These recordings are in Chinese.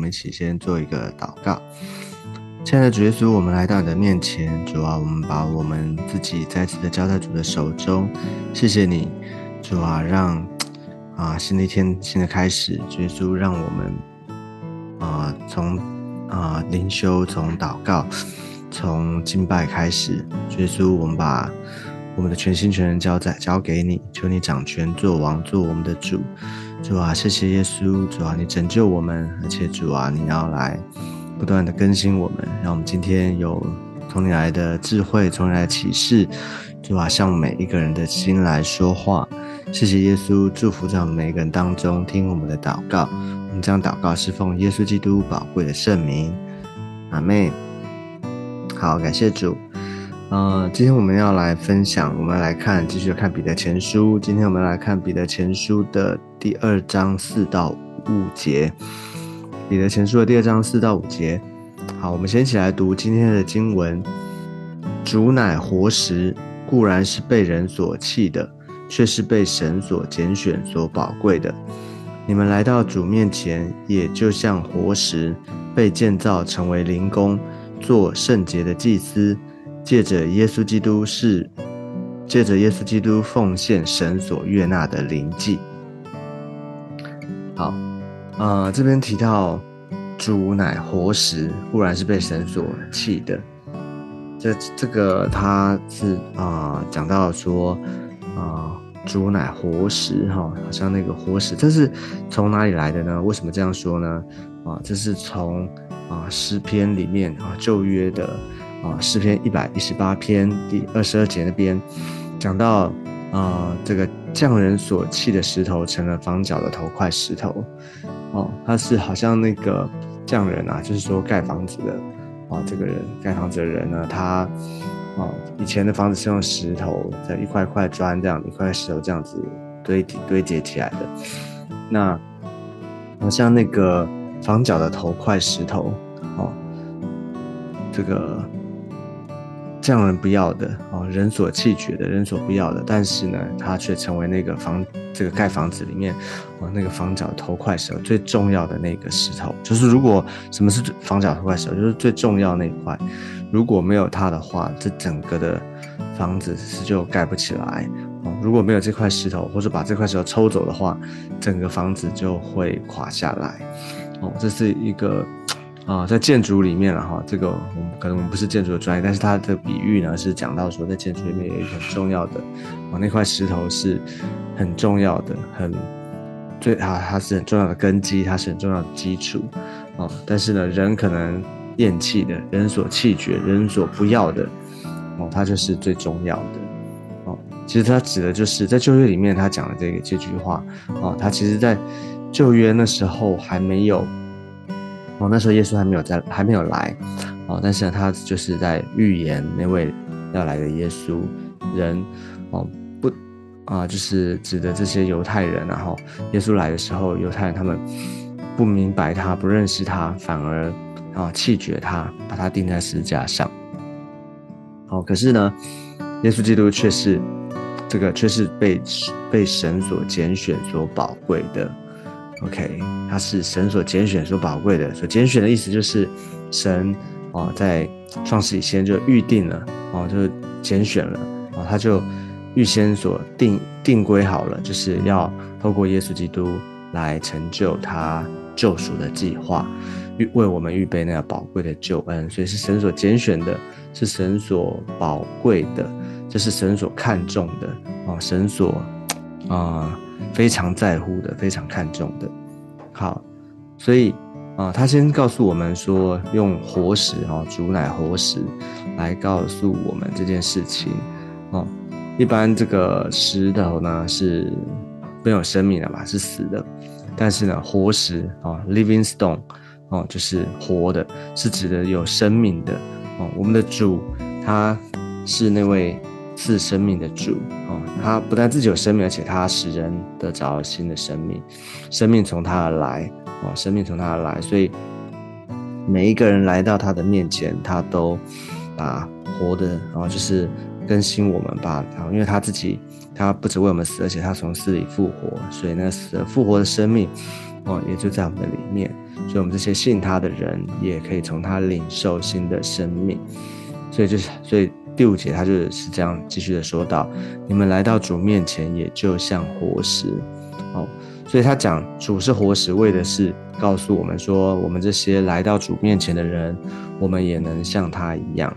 我们一起先做一个祷告。亲爱的主耶稣，我们来到你的面前，主啊，我们把我们自己再次的交在主的手中。谢谢你，主啊，让啊新的一天新的开始，主耶稣让我们啊从啊灵修从祷告从敬拜开始，主耶稣，我们把我们的全心全人交在交给你，求你掌权做王，做我们的主。主啊，谢谢耶稣，主啊，你拯救我们，而且主啊，你要来不断的更新我们，让我们今天有从你来的智慧，从你来的启示，主啊，向每一个人的心来说话。谢谢耶稣，祝福在我们每一个人当中听我们的祷告。我们将祷告是奉耶稣基督宝贵的圣名，阿妹。好，感谢主。呃，今天我们要来分享，我们来看，继续看彼得前书。今天我们来看彼得前书的第二章四到五节。彼得前书的第二章四到五节。好，我们先一起来读今天的经文。主乃活石，固然是被人所弃的，却是被神所拣选、所宝贵的。你们来到主面前，也就像活石，被建造成为灵宫，做圣洁的祭司。借着耶稣基督是借着耶稣基督奉献神所悦纳的灵祭。啊，这边提到主乃活石，固然是被神所弃的。这这个他是啊讲到说啊主乃活石哈，好像那个活石，这是从哪里来的呢？为什么这样说呢？啊，这是从啊诗篇里面啊旧约的。啊，诗篇一百一十八篇第二十二节那边讲到，啊，这个匠人所砌的石头成了房角的头块石头，哦，他是好像那个匠人啊，就是说盖房子的，啊，这个人盖房子的人呢，他，啊，以前的房子是用石头，在一块块砖这样，一块石头这样子堆叠堆叠起来的，那好像那个房角的头块石头，哦，这个。匠人不要的，人所弃绝的，人所不要的，但是呢，他却成为那个房这个盖房子里面哦那个房角头块石头最重要的那个石头。就是如果什么是房角头块石头，就是最重要那一块，如果没有它的话，这整个的房子是就盖不起来哦。如果没有这块石头，或者把这块石头抽走的话，整个房子就会垮下来哦。这是一个。啊，在建筑里面了哈，这个我们可能我们不是建筑的专业，但是它的比喻呢是讲到说，在建筑里面有一个很重要的，啊，那块石头是很重要的，很最啊，它是很重要的根基，它是很重要的基础，啊，但是呢，人可能厌弃的，人所弃绝，人所不要的，哦，它就是最重要的，哦，其实它指的就是在旧约里面他讲的这个这句话，哦，他其实在旧约那时候还没有。哦，那时候耶稣还没有在，还没有来，哦，但是呢，他就是在预言那位要来的耶稣人，哦，不，啊，就是指的这些犹太人，然后耶稣来的时候，犹太人他们不明白他，不认识他，反而啊弃绝他，把他钉在十字架上。哦，可是呢，耶稣基督却是这个，却是被被神所拣选、所宝贵的。OK，他是神所拣选、所宝贵的。所拣选的意思就是神哦，在创世以前就预定了哦，就拣选了哦，他就预先所定定规好了，就是要透过耶稣基督来成就他救赎的计划，预为我们预备那个宝贵的救恩。所以是神所拣选的，是神所宝贵的，这是神所看重的哦，神所啊。非常在乎的，非常看重的，好，所以啊，他先告诉我们说，用活石哦，煮奶活石来告诉我们这件事情哦。一般这个石头呢是没有生命的嘛，是死的，但是呢，活石啊，living stone 哦，就是活的，是指的有生命的哦。我们的主他是那位。赐生命的主啊，他不但自己有生命，而且他使人得着新的生命，生命从他而来啊，生命从他而来，所以每一个人来到他的面前，他都把活的啊，就是更新我们吧啊，因为他自己他不止为我们死，而且他从死里复活，所以那死复活的生命哦，也就在我们的里面，所以我们这些信他的人也可以从他领受新的生命。所以就是，所以第五节他就是这样继续的说道：你们来到主面前，也就像活石。哦，所以他讲主是活石，为的是告诉我们说，我们这些来到主面前的人，我们也能像他一样。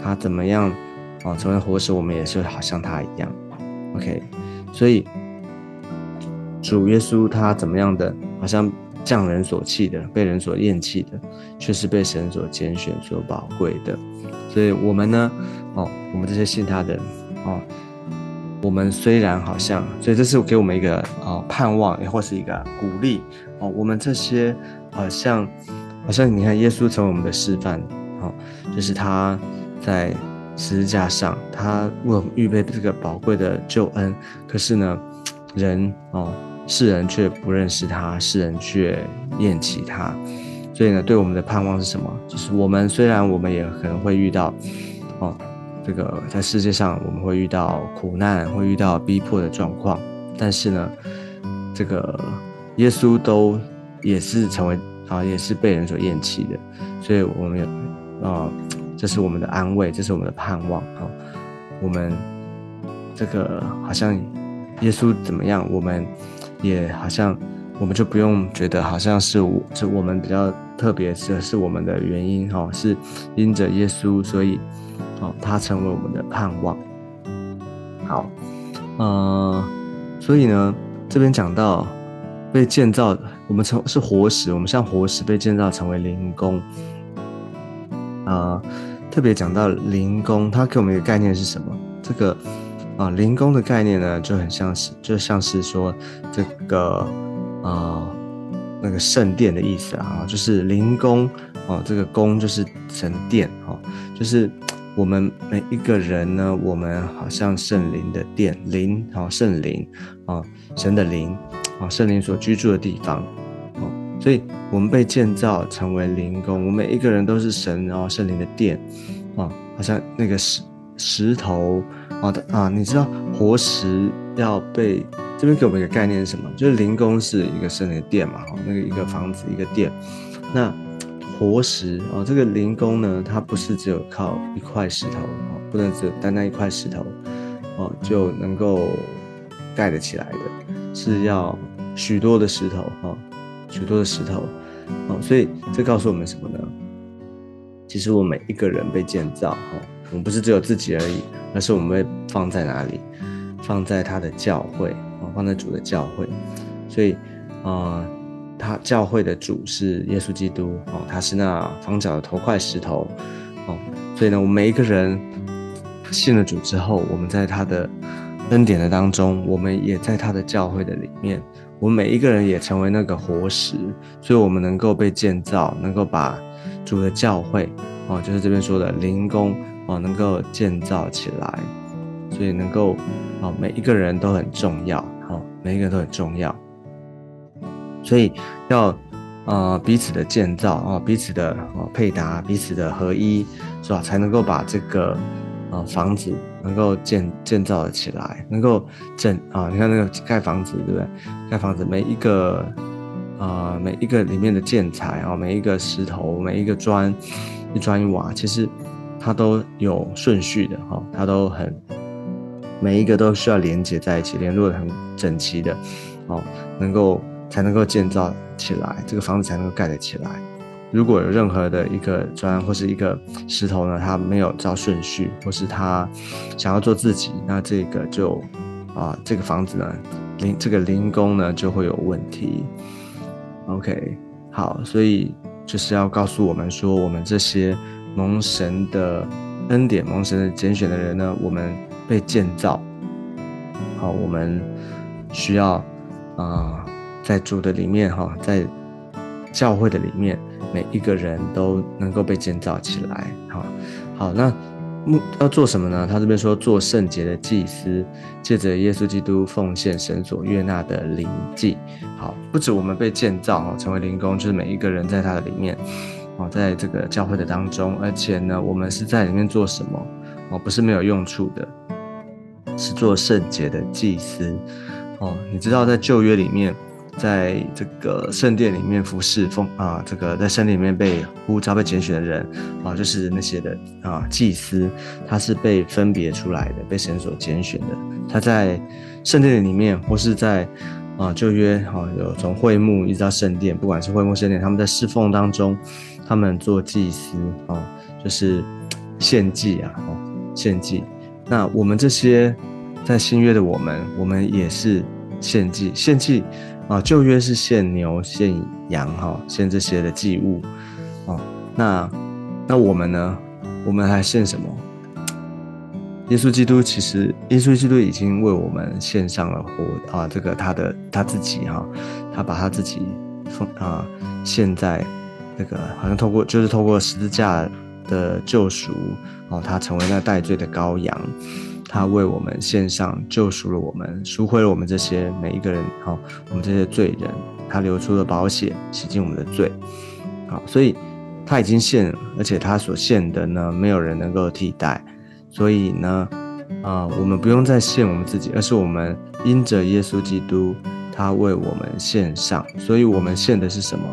他怎么样？哦，成为活石，我们也是好像他一样。OK，所以主耶稣他怎么样的，好像匠人所弃的，被人所厌弃的，却是被神所拣选、所宝贵的。所以我们呢，哦，我们这些信他的人，哦，我们虽然好像，所以这是给我们一个哦盼望，也或是一个鼓励。哦，我们这些好像，好像你看耶稣成为我们的示范，哦，就是他在。十字架上，他为我们预备这个宝贵的救恩。可是呢，人哦，世人却不认识他，世人却厌弃他。所以呢，对我们的盼望是什么？就是我们虽然我们也可能会遇到哦，这个在世界上我们会遇到苦难，会遇到逼迫的状况，但是呢，这个耶稣都也是成为啊，也是被人所厌弃的。所以我们也啊。这是我们的安慰，这是我们的盼望啊！我们这个好像耶稣怎么样，我们也好像我们就不用觉得好像是我，是我们比较特别，是是我们的原因哈，是因着耶稣，所以哦，他成为我们的盼望。好，呃，所以呢，这边讲到被建造，我们成是活石，我们像活石被建造成为灵宫啊。特别讲到灵宫，它给我们一个概念是什么？这个啊，灵宫的概念呢，就很像是，就像是说这个啊，那个圣殿的意思啊，就是灵宫啊，这个宫就是神殿啊，就是我们每一个人呢，我们好像圣灵的殿，灵啊，圣灵啊，神的灵啊，圣灵所居住的地方哦。所以，我们被建造成为灵宫，我们每一个人都是神，然后圣灵的殿，啊，好像那个是石头啊的啊，你知道活石要被这边给我们一个概念是什么？就是灵宫是一个圣灵的殿嘛，哈，那个一个房子一个殿，那活石啊，这个灵宫呢，它不是只有靠一块石头，哦，不能只单单一块石头，哦，就能够盖得起来的，是要许多的石头，哈。许多的石头，哦，所以这告诉我们什么呢？其实我们一个人被建造，哈，我们不是只有自己而已，而是我们被放在哪里？放在他的教会，哦，放在主的教会。所以，啊，他教会的主是耶稣基督，哦，他是那房角的头块石头，哦，所以呢，我们每一个人信了主之后，我们在他的恩典的当中，我们也在他的教会的里面。我们每一个人也成为那个活石，所以我们能够被建造，能够把主的教会哦，就是这边说的灵宫哦，能够建造起来。所以能够哦，每一个人都很重要哦，每一个人都很重要。所以要呃彼此的建造啊，彼此的哦配搭，彼此的合一，是吧？才能够把这个。啊，房子能够建建造起来，能够建啊，你看那个盖房子，对不对？盖房子每一个啊，每一个里面的建材啊，每一个石头，每一个砖，一砖一瓦，其实它都有顺序的哈，它都很每一个都需要连接在一起，联络的很整齐的，哦，能够才能够建造起来，这个房子才能够盖得起来。如果有任何的一个砖或是一个石头呢，它没有照顺序，或是它想要做自己，那这个就啊，这个房子呢，零这个零工呢就会有问题。OK，好，所以就是要告诉我们说，我们这些蒙神的恩典、蒙神的拣选的人呢，我们被建造，好，我们需要啊，在主的里面哈，在教会的里面。每一个人都能够被建造起来，好，好，那目要做什么呢？他这边说做圣洁的祭司，借着耶稣基督奉献神所悦纳的灵祭。好，不止我们被建造哈，成为灵工，就是每一个人在他的里面，哦，在这个教会的当中，而且呢，我们是在里面做什么？哦，不是没有用处的，是做圣洁的祭司。哦，你知道在旧约里面，在这个圣殿里面服侍奉啊，这个在圣殿里面被呼召被拣选的人啊，就是那些的啊祭司，他是被分别出来的，被神所拣选的。他在圣殿里面，或是在啊旧约哈，有从会幕一直到圣殿，不管是会幕圣殿，他们在侍奉当中，他们做祭司啊，就是献祭啊，哦献祭。那我们这些在新约的我们，我们也是献祭，献祭啊。旧约是献牛、献羊，哈，献这些的祭物，哦。那那我们呢？我们还献什么？耶稣基督其实，耶稣基督已经为我们献上了活啊，这个他的他自己哈，他把他自己奉啊献在那个好像透过就是透过十字架。的救赎哦，他成为那代罪的羔羊，他为我们献上救赎了我们，赎回了我们这些每一个人哦，我们这些罪人，他流出了宝血，洗净我们的罪，好，所以他已经献，而且他所献的呢，没有人能够替代，所以呢，啊，我们不用再献我们自己，而是我们因着耶稣基督，他为我们献上，所以我们献的是什么？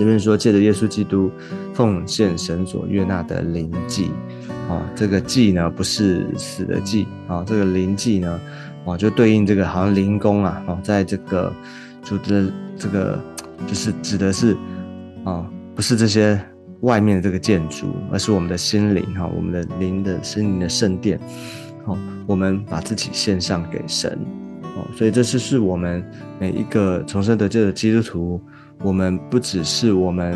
这边说，借着耶稣基督奉献神所悦纳的灵祭，啊，这个祭呢不是死的祭，啊，这个灵祭呢，啊，就对应这个好像灵宫啊，哦，在这个主的这个就是指的是，啊，不是这些外面的这个建筑，而是我们的心灵，哈，我们的灵的心灵的圣殿，好，我们把自己献上给神，哦，所以这就是我们每一个重生得救的基督徒。我们不只是我们，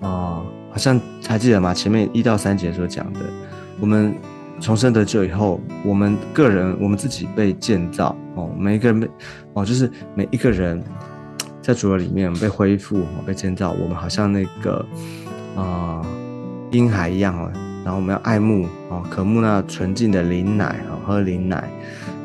啊，好像还记得吗？前面一到三节所讲的，我们重生得救以后，我们个人，我们自己被建造哦，每一个人被哦，就是每一个人在主的里面被恢复，被建造。我们好像那个啊婴孩一样哦，然后我们要爱慕哦，渴慕那纯净的灵奶哦，喝灵奶，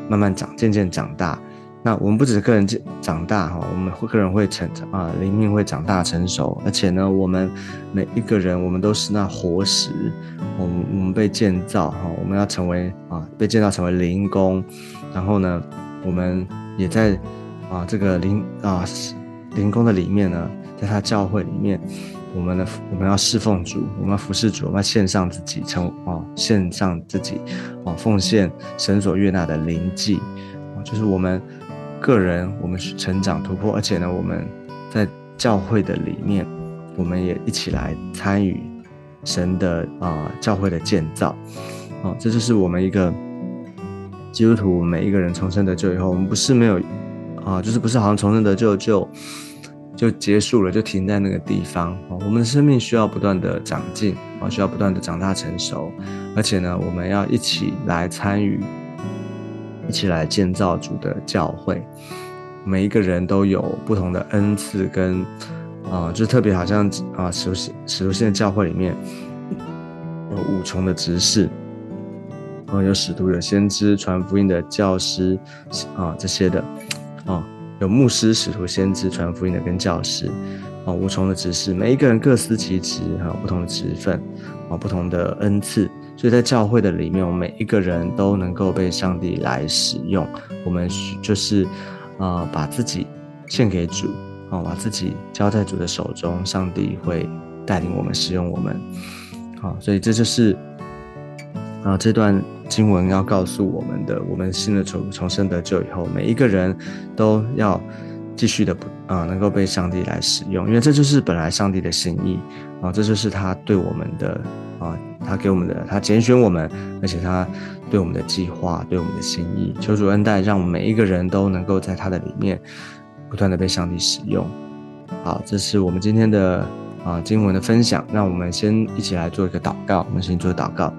慢慢长，渐渐长大。那我们不只是个人长长大哈，我们会个人会成长啊，灵命会长大成熟，而且呢，我们每一个人，我们都是那活石，我们我们被建造哈，我们要成为啊，被建造成为灵工，然后呢，我们也在啊这个灵啊灵工的里面呢，在他教会里面，我们的我们要侍奉主，我们要服侍主，我们要献上自己，成啊献上自己，啊奉献神所悦纳的灵祭，啊就是我们。个人，我们是成长突破，而且呢，我们在教会的里面，我们也一起来参与神的啊教会的建造，哦，这就是我们一个基督徒每一个人重生得救以后，我们不是没有啊，就是不是好像重生得救就就结束了，就停在那个地方啊，我们的生命需要不断的长进啊，需要不断的长大成熟，而且呢，我们要一起来参与。起来建造主的教会，每一个人都有不同的恩赐，跟啊，就特别好像啊，使徒使徒现在教会里面有五重的执事，啊，有使徒、有先知、传福音的教师啊这些的，啊，有牧师、使徒、先知、传福音的跟教师，啊，五重的执事，每一个人各司其职，哈，不同的职分，啊，不同的恩赐。所以在教会的里面，我们每一个人都能够被上帝来使用。我们就是，啊，把自己献给主，啊，把自己交在主的手中，上帝会带领我们使用我们。好，所以这就是啊，这段经文要告诉我们的：我们新的重重生得救以后，每一个人都要继续的不啊，能够被上帝来使用，因为这就是本来上帝的心意啊，这就是他对我们的啊。他给我们的，他拣选我们，而且他对我们的计划，对我们的心意，求主恩待，让我们每一个人都能够在他的里面不断的被上帝使用。好，这是我们今天的啊经文的分享。让我们先一起来做一个祷告。我们先做祷告。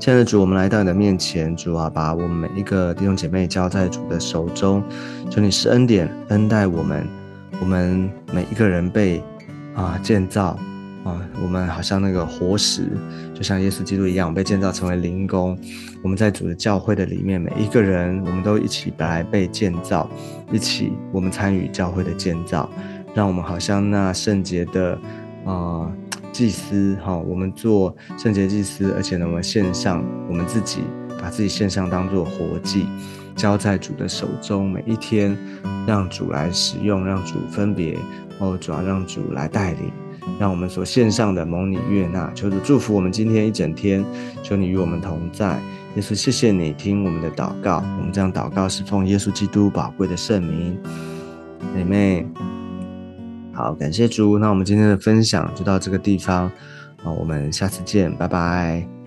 亲爱的主，我们来到你的面前，主啊，把我们每一个弟兄姐妹交在主的手中，求你施恩典，恩待我们，我们每一个人被啊建造。啊，我们好像那个活石，就像耶稣基督一样，被建造成为灵宫。我们在主的教会的里面，每一个人，我们都一起本来被建造，一起我们参与教会的建造，让我们好像那圣洁的啊祭司哈，我们做圣洁祭司，而且呢，我们献上我们自己，把自己献上当做活祭。交在主的手中，每一天让主来使用，让主分别哦，主要让主来带领，让我们所献上的蒙你悦纳。求主祝福我们今天一整天，求你与我们同在。耶稣，谢谢你听我们的祷告，我们这样祷告是奉耶稣基督宝贵的圣名，妹妹。好，感谢主。那我们今天的分享就到这个地方，那，我们下次见，拜拜。